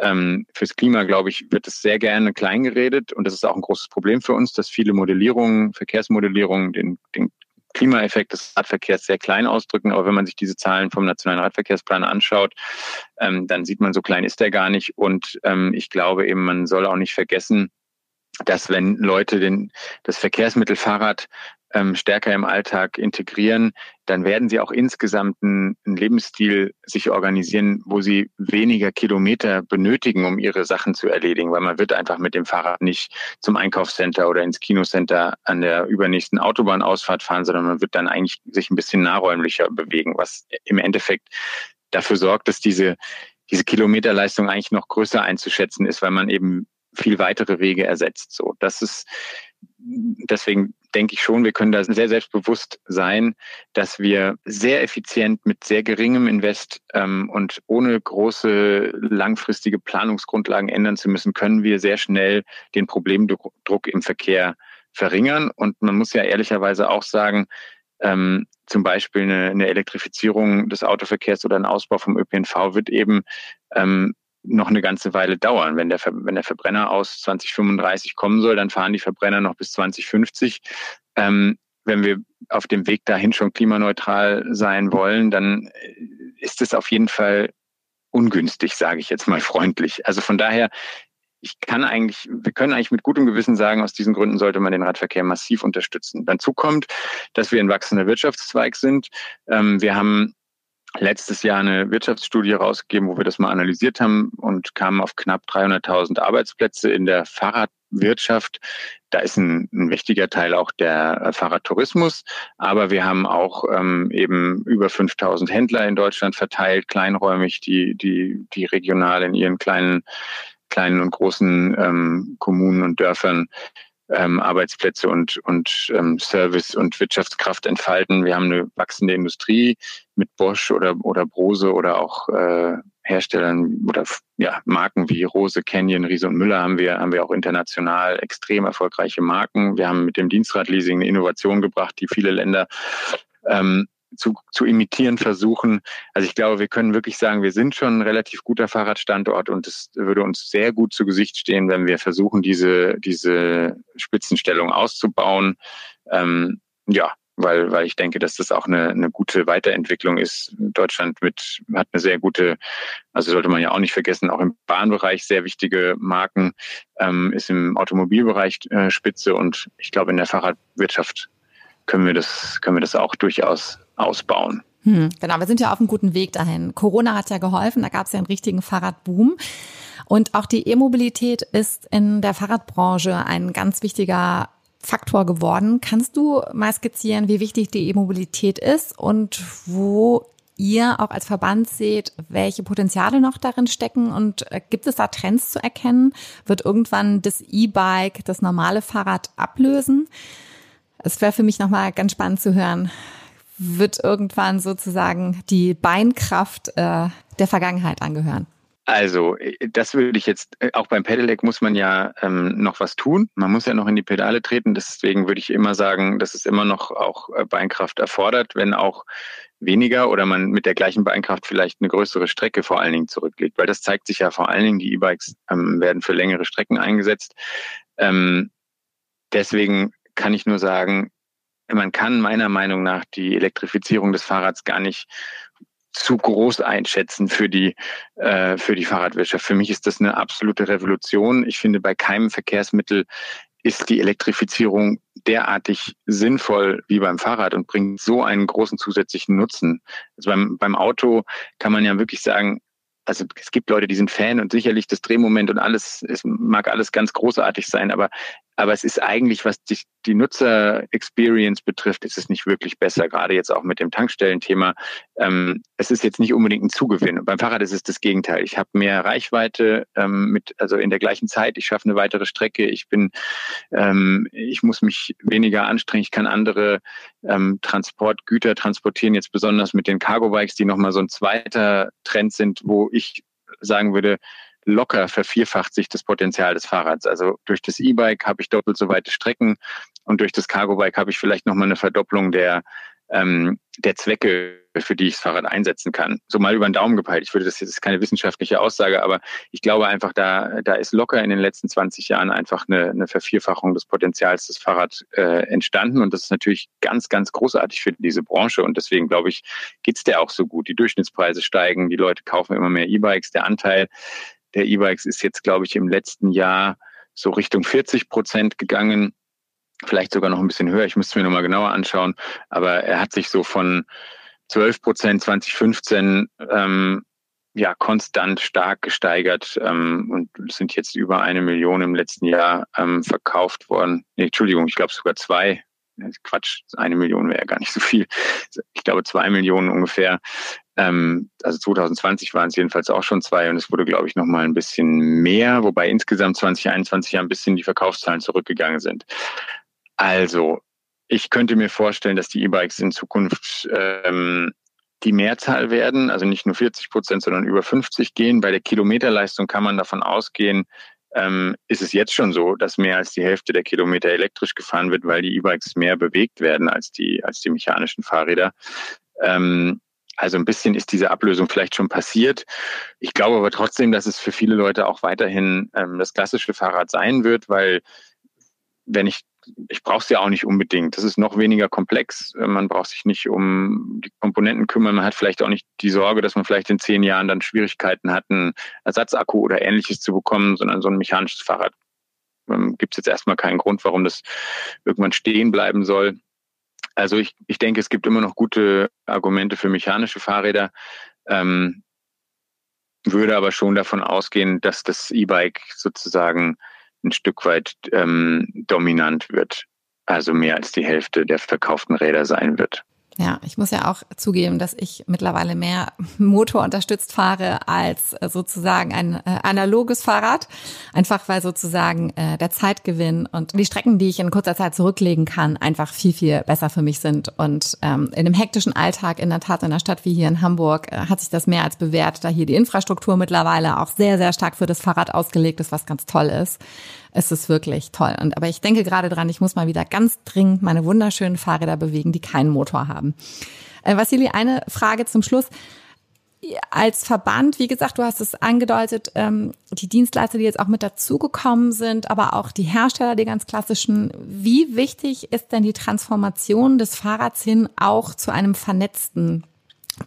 ähm, fürs Klima, glaube ich, wird es sehr gerne klein geredet und das ist auch ein großes Problem für uns, dass viele Modellierungen, Verkehrsmodellierungen den, den Klimaeffekt des Radverkehrs sehr klein ausdrücken. Aber wenn man sich diese Zahlen vom Nationalen Radverkehrsplan anschaut, ähm, dann sieht man, so klein ist der gar nicht. Und ähm, ich glaube eben, man soll auch nicht vergessen, dass wenn Leute den, das Verkehrsmittel Fahrrad ähm, stärker im Alltag integrieren, dann werden sie auch insgesamt einen, Lebensstil sich organisieren, wo sie weniger Kilometer benötigen, um ihre Sachen zu erledigen, weil man wird einfach mit dem Fahrrad nicht zum Einkaufscenter oder ins Kinocenter an der übernächsten Autobahnausfahrt fahren, sondern man wird dann eigentlich sich ein bisschen nahräumlicher bewegen, was im Endeffekt dafür sorgt, dass diese diese Kilometerleistung eigentlich noch größer einzuschätzen ist, weil man eben viel weitere Wege ersetzt. So, das ist deswegen denke ich schon, wir können da sehr selbstbewusst sein, dass wir sehr effizient mit sehr geringem Invest ähm, und ohne große langfristige Planungsgrundlagen ändern zu müssen, können wir sehr schnell den Problemdruck im Verkehr verringern. Und man muss ja ehrlicherweise auch sagen, ähm, zum Beispiel eine, eine Elektrifizierung des Autoverkehrs oder ein Ausbau vom ÖPNV wird eben ähm, noch eine ganze Weile dauern. Wenn der, wenn der Verbrenner aus 2035 kommen soll, dann fahren die Verbrenner noch bis 2050. Ähm, wenn wir auf dem Weg dahin schon klimaneutral sein wollen, dann äh, ist es auf jeden Fall ungünstig, sage ich jetzt mal freundlich. Also von daher, ich kann eigentlich, wir können eigentlich mit gutem Gewissen sagen, aus diesen Gründen sollte man den Radverkehr massiv unterstützen. Dazu kommt, dass wir ein wachsender Wirtschaftszweig sind. Ähm, wir haben letztes Jahr eine Wirtschaftsstudie rausgegeben, wo wir das mal analysiert haben und kamen auf knapp 300.000 Arbeitsplätze in der Fahrradwirtschaft. Da ist ein, ein wichtiger Teil auch der Fahrradtourismus, aber wir haben auch ähm, eben über 5.000 Händler in Deutschland verteilt, kleinräumig, die, die, die regional in ihren kleinen, kleinen und großen ähm, Kommunen und Dörfern ähm, Arbeitsplätze und, und ähm, Service und Wirtschaftskraft entfalten. Wir haben eine wachsende Industrie mit Bosch oder, oder Brose oder auch äh, Herstellern oder ja, Marken wie Rose, Canyon, Riese und Müller haben wir, haben wir auch international extrem erfolgreiche Marken. Wir haben mit dem Dienstradleasing eine Innovation gebracht, die viele Länder ähm, zu, zu imitieren versuchen. Also ich glaube, wir können wirklich sagen, wir sind schon ein relativ guter Fahrradstandort und es würde uns sehr gut zu Gesicht stehen, wenn wir versuchen, diese, diese Spitzenstellung auszubauen. Ähm, ja, weil, weil ich denke, dass das auch eine, eine gute Weiterentwicklung ist. Deutschland mit, hat eine sehr gute, also sollte man ja auch nicht vergessen, auch im Bahnbereich sehr wichtige Marken, ähm, ist im Automobilbereich äh, Spitze und ich glaube, in der Fahrradwirtschaft können wir das, können wir das auch durchaus ausbauen. Hm, genau, wir sind ja auf einem guten Weg dahin. Corona hat ja geholfen, da gab es ja einen richtigen Fahrradboom. Und auch die E-Mobilität ist in der Fahrradbranche ein ganz wichtiger Faktor geworden. Kannst du mal skizzieren, wie wichtig die E-Mobilität ist und wo ihr auch als Verband seht, welche Potenziale noch darin stecken und äh, gibt es da Trends zu erkennen? Wird irgendwann das E-Bike das normale Fahrrad ablösen? Es wäre für mich nochmal ganz spannend zu hören. Wird irgendwann sozusagen die Beinkraft äh, der Vergangenheit angehören? Also, äh, das würde ich jetzt, äh, auch beim Pedelec muss man ja ähm, noch was tun. Man muss ja noch in die Pedale treten. Deswegen würde ich immer sagen, dass es immer noch auch äh, Beinkraft erfordert, wenn auch weniger oder man mit der gleichen Beinkraft vielleicht eine größere Strecke vor allen Dingen zurücklegt. Weil das zeigt sich ja vor allen Dingen, die E-Bikes ähm, werden für längere Strecken eingesetzt. Ähm, deswegen kann ich nur sagen, man kann meiner Meinung nach die Elektrifizierung des Fahrrads gar nicht zu groß einschätzen für die, äh, für die Fahrradwirtschaft. Für mich ist das eine absolute Revolution. Ich finde, bei keinem Verkehrsmittel ist die Elektrifizierung derartig sinnvoll wie beim Fahrrad und bringt so einen großen zusätzlichen Nutzen. Also beim, beim Auto kann man ja wirklich sagen, also es gibt Leute, die sind Fan und sicherlich das Drehmoment und alles, es mag alles ganz großartig sein, aber aber es ist eigentlich, was die, die Nutzer-Experience betrifft, ist es nicht wirklich besser, gerade jetzt auch mit dem Tankstellenthema. Ähm, es ist jetzt nicht unbedingt ein Zugewinn. Beim Fahrrad ist es das Gegenteil. Ich habe mehr Reichweite ähm, mit, also in der gleichen Zeit, ich schaffe eine weitere Strecke, ich bin, ähm, ich muss mich weniger anstrengen, ich kann andere ähm, Transportgüter transportieren, jetzt besonders mit den Cargo-Bikes, die nochmal so ein zweiter Trend sind, wo ich sagen würde, locker vervierfacht sich das Potenzial des Fahrrads. Also durch das E-Bike habe ich doppelt so weite Strecken und durch das Cargo-Bike habe ich vielleicht nochmal eine Verdopplung der, ähm, der Zwecke, für die ich das Fahrrad einsetzen kann. So mal über den Daumen gepeilt. Ich würde das jetzt keine wissenschaftliche Aussage, aber ich glaube einfach, da, da ist locker in den letzten 20 Jahren einfach eine, eine Vervierfachung des Potenzials des Fahrrads äh, entstanden. Und das ist natürlich ganz, ganz großartig für diese Branche. Und deswegen glaube ich, geht's der auch so gut. Die Durchschnittspreise steigen, die Leute kaufen immer mehr E-Bikes, der Anteil der E-Bikes ist jetzt, glaube ich, im letzten Jahr so Richtung 40 Prozent gegangen. Vielleicht sogar noch ein bisschen höher. Ich müsste mir nochmal genauer anschauen. Aber er hat sich so von 12 Prozent 2015 ähm, ja konstant stark gesteigert ähm, und sind jetzt über eine Million im letzten Jahr ähm, verkauft worden. Nee, Entschuldigung, ich glaube sogar zwei. Quatsch, eine Million wäre ja gar nicht so viel. Ich glaube zwei Millionen ungefähr ähm, also 2020 waren es jedenfalls auch schon zwei und es wurde, glaube ich, noch mal ein bisschen mehr, wobei insgesamt 2021 ja ein bisschen die Verkaufszahlen zurückgegangen sind. Also, ich könnte mir vorstellen, dass die E-Bikes in Zukunft ähm, die Mehrzahl werden, also nicht nur 40 Prozent, sondern über 50 gehen. Bei der Kilometerleistung kann man davon ausgehen, ähm, ist es jetzt schon so, dass mehr als die Hälfte der Kilometer elektrisch gefahren wird, weil die E-Bikes mehr bewegt werden als die, als die mechanischen Fahrräder. Ähm, also ein bisschen ist diese Ablösung vielleicht schon passiert. Ich glaube aber trotzdem, dass es für viele Leute auch weiterhin ähm, das klassische Fahrrad sein wird, weil wenn ich ich brauche es ja auch nicht unbedingt. Das ist noch weniger komplex. Man braucht sich nicht um die Komponenten kümmern. Man hat vielleicht auch nicht die Sorge, dass man vielleicht in zehn Jahren dann Schwierigkeiten hat, einen Ersatzakku oder ähnliches zu bekommen, sondern so ein mechanisches Fahrrad ähm, gibt es jetzt erstmal keinen Grund, warum das irgendwann stehen bleiben soll. Also ich, ich denke, es gibt immer noch gute Argumente für mechanische Fahrräder, ähm, würde aber schon davon ausgehen, dass das E-Bike sozusagen ein Stück weit ähm, dominant wird, also mehr als die Hälfte der verkauften Räder sein wird. Ja, ich muss ja auch zugeben, dass ich mittlerweile mehr motorunterstützt fahre als äh, sozusagen ein äh, analoges Fahrrad. Einfach weil sozusagen äh, der Zeitgewinn und die Strecken, die ich in kurzer Zeit zurücklegen kann, einfach viel, viel besser für mich sind. Und ähm, in dem hektischen Alltag, in der Tat in einer Stadt wie hier in Hamburg, äh, hat sich das mehr als bewährt, da hier die Infrastruktur mittlerweile auch sehr, sehr stark für das Fahrrad ausgelegt ist, was ganz toll ist es ist wirklich toll. Und aber ich denke gerade dran, ich muss mal wieder ganz dringend meine wunderschönen Fahrräder bewegen, die keinen Motor haben. Äh, Vassili, eine Frage zum Schluss. Als Verband, wie gesagt, du hast es angedeutet, ähm, die Dienstleister, die jetzt auch mit dazugekommen sind, aber auch die Hersteller, die ganz klassischen. Wie wichtig ist denn die Transformation des Fahrrads hin auch zu einem vernetzten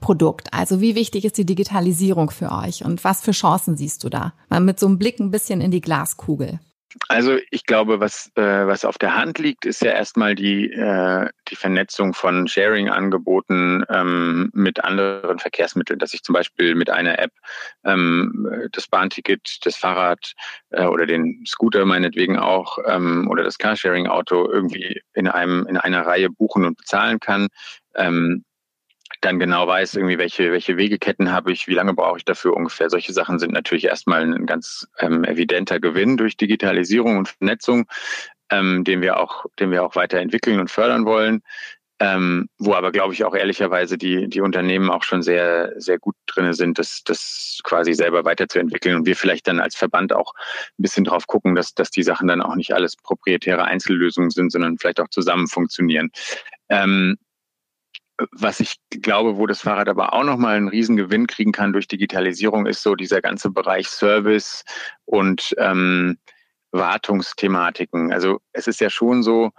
Produkt? Also wie wichtig ist die Digitalisierung für euch und was für Chancen siehst du da? Mal mit so einem Blick ein bisschen in die Glaskugel. Also ich glaube, was, äh, was auf der Hand liegt, ist ja erstmal die, äh, die Vernetzung von Sharing-Angeboten ähm, mit anderen Verkehrsmitteln, dass ich zum Beispiel mit einer App ähm, das Bahnticket, das Fahrrad äh, oder den Scooter meinetwegen auch ähm, oder das Carsharing-Auto irgendwie in einem in einer Reihe buchen und bezahlen kann. Ähm, dann genau weiß, irgendwie welche, welche Wegeketten habe ich, wie lange brauche ich dafür ungefähr. Solche Sachen sind natürlich erstmal ein ganz ähm, evidenter Gewinn durch Digitalisierung und Vernetzung, ähm, den wir auch, den wir auch weiterentwickeln und fördern wollen. Ähm, wo aber, glaube ich, auch ehrlicherweise die, die Unternehmen auch schon sehr, sehr gut drinne sind, das, das quasi selber weiterzuentwickeln und wir vielleicht dann als Verband auch ein bisschen drauf gucken, dass, dass die Sachen dann auch nicht alles proprietäre Einzellösungen sind, sondern vielleicht auch zusammen funktionieren. Ähm, was ich glaube, wo das Fahrrad aber auch nochmal einen Riesengewinn kriegen kann durch Digitalisierung, ist so dieser ganze Bereich Service und ähm, Wartungsthematiken. Also es ist ja schon so,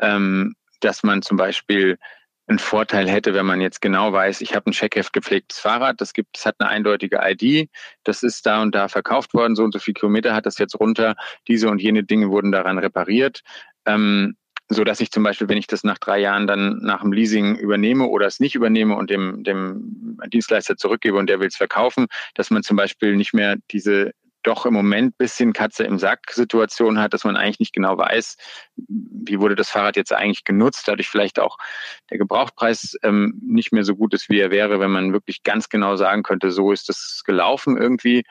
ähm, dass man zum Beispiel einen Vorteil hätte, wenn man jetzt genau weiß, ich habe ein Checkheft gepflegtes Fahrrad, das gibt, es hat eine eindeutige ID, das ist da und da verkauft worden, so und so viele Kilometer hat das jetzt runter, diese und jene Dinge wurden daran repariert. Ähm, so dass ich zum Beispiel, wenn ich das nach drei Jahren dann nach dem Leasing übernehme oder es nicht übernehme und dem, dem Dienstleister zurückgebe und der will es verkaufen, dass man zum Beispiel nicht mehr diese doch im Moment bisschen Katze im Sack Situation hat, dass man eigentlich nicht genau weiß, wie wurde das Fahrrad jetzt eigentlich genutzt, dadurch vielleicht auch der Gebrauchpreis ähm, nicht mehr so gut ist, wie er wäre, wenn man wirklich ganz genau sagen könnte, so ist das gelaufen irgendwie.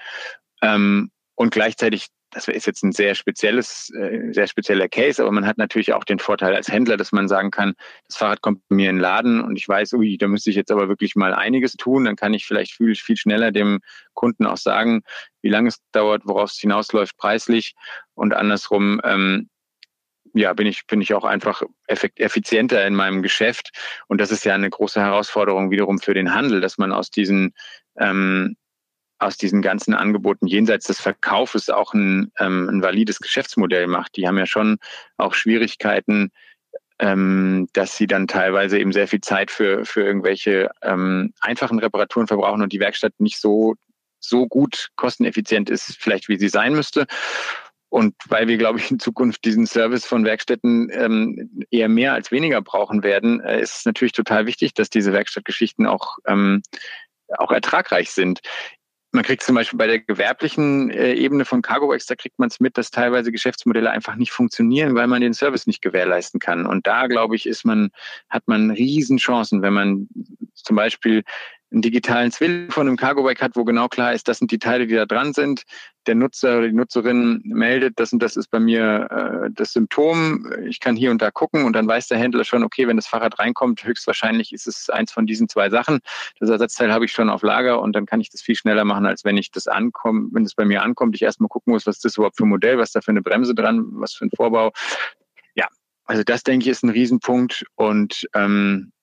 Ähm, und gleichzeitig das ist jetzt ein sehr spezielles, äh, sehr spezieller Case, aber man hat natürlich auch den Vorteil als Händler, dass man sagen kann, das Fahrrad kommt bei mir in den Laden und ich weiß, ui, da müsste ich jetzt aber wirklich mal einiges tun. Dann kann ich vielleicht viel, viel schneller dem Kunden auch sagen, wie lange es dauert, worauf es hinausläuft preislich und andersrum, ähm, ja, bin ich, bin ich auch einfach effizienter in meinem Geschäft. Und das ist ja eine große Herausforderung wiederum für den Handel, dass man aus diesen ähm, aus diesen ganzen Angeboten jenseits des Verkaufes auch ein, ähm, ein valides Geschäftsmodell macht. Die haben ja schon auch Schwierigkeiten, ähm, dass sie dann teilweise eben sehr viel Zeit für, für irgendwelche ähm, einfachen Reparaturen verbrauchen und die Werkstatt nicht so, so gut kosteneffizient ist, vielleicht wie sie sein müsste. Und weil wir, glaube ich, in Zukunft diesen Service von Werkstätten ähm, eher mehr als weniger brauchen werden, äh, ist es natürlich total wichtig, dass diese Werkstattgeschichten auch ähm, auch ertragreich sind. Man kriegt zum Beispiel bei der gewerblichen äh, Ebene von CargoWex, da kriegt man es mit, dass teilweise Geschäftsmodelle einfach nicht funktionieren, weil man den Service nicht gewährleisten kann. Und da, glaube ich, ist man, hat man Riesenchancen, wenn man zum Beispiel einen digitalen Zwilling von einem Cargo-Bike hat, wo genau klar ist, das sind die Teile, die da dran sind. Der Nutzer oder die Nutzerin meldet, das und das ist bei mir äh, das Symptom. Ich kann hier und da gucken und dann weiß der Händler schon, okay, wenn das Fahrrad reinkommt, höchstwahrscheinlich ist es eins von diesen zwei Sachen. Das Ersatzteil habe ich schon auf Lager und dann kann ich das viel schneller machen, als wenn ich das ankomme, wenn es bei mir ankommt, ich erstmal gucken muss, was ist das überhaupt für ein Modell, was da für eine Bremse dran, was für ein Vorbau. Ja, also das denke ich ist ein Riesenpunkt und ähm,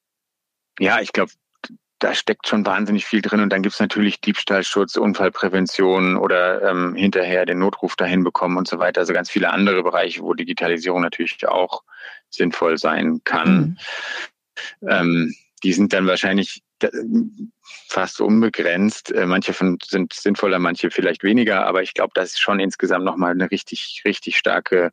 ja, ich glaube, da steckt schon wahnsinnig viel drin. Und dann gibt's natürlich Diebstahlschutz, Unfallprävention oder ähm, hinterher den Notruf dahin bekommen und so weiter. Also ganz viele andere Bereiche, wo Digitalisierung natürlich auch sinnvoll sein kann. Mhm. Ähm, die sind dann wahrscheinlich fast unbegrenzt. Äh, manche von sind sinnvoller, manche vielleicht weniger, aber ich glaube, das ist schon insgesamt nochmal eine richtig, richtig starke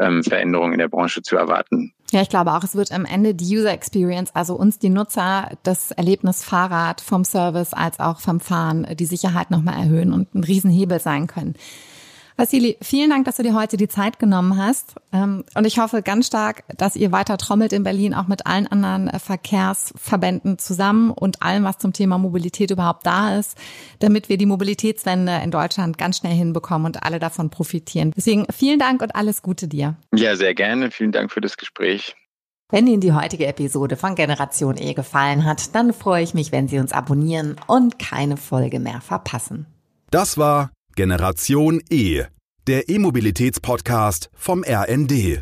ähm, Veränderung in der Branche zu erwarten. Ja, ich glaube auch, es wird am Ende die User Experience, also uns die Nutzer, das Erlebnis Fahrrad vom Service als auch vom Fahren, die Sicherheit nochmal erhöhen und ein Riesenhebel sein können. Vassili, vielen Dank, dass du dir heute die Zeit genommen hast. Ähm, und ich hoffe ganz stark, dass ihr weiter trommelt in Berlin, auch mit allen anderen äh, Verkehrsverbänden zusammen und allem, was zum Thema Mobilität überhaupt da ist, damit wir die Mobilitätswende in Deutschland ganz schnell hinbekommen und alle davon profitieren. Deswegen vielen Dank und alles Gute dir. Ja, sehr gerne. Vielen Dank für das Gespräch. Wenn Ihnen die heutige Episode von Generation E gefallen hat, dann freue ich mich, wenn Sie uns abonnieren und keine Folge mehr verpassen. Das war Generation E, der E-Mobilitäts-Podcast vom RND.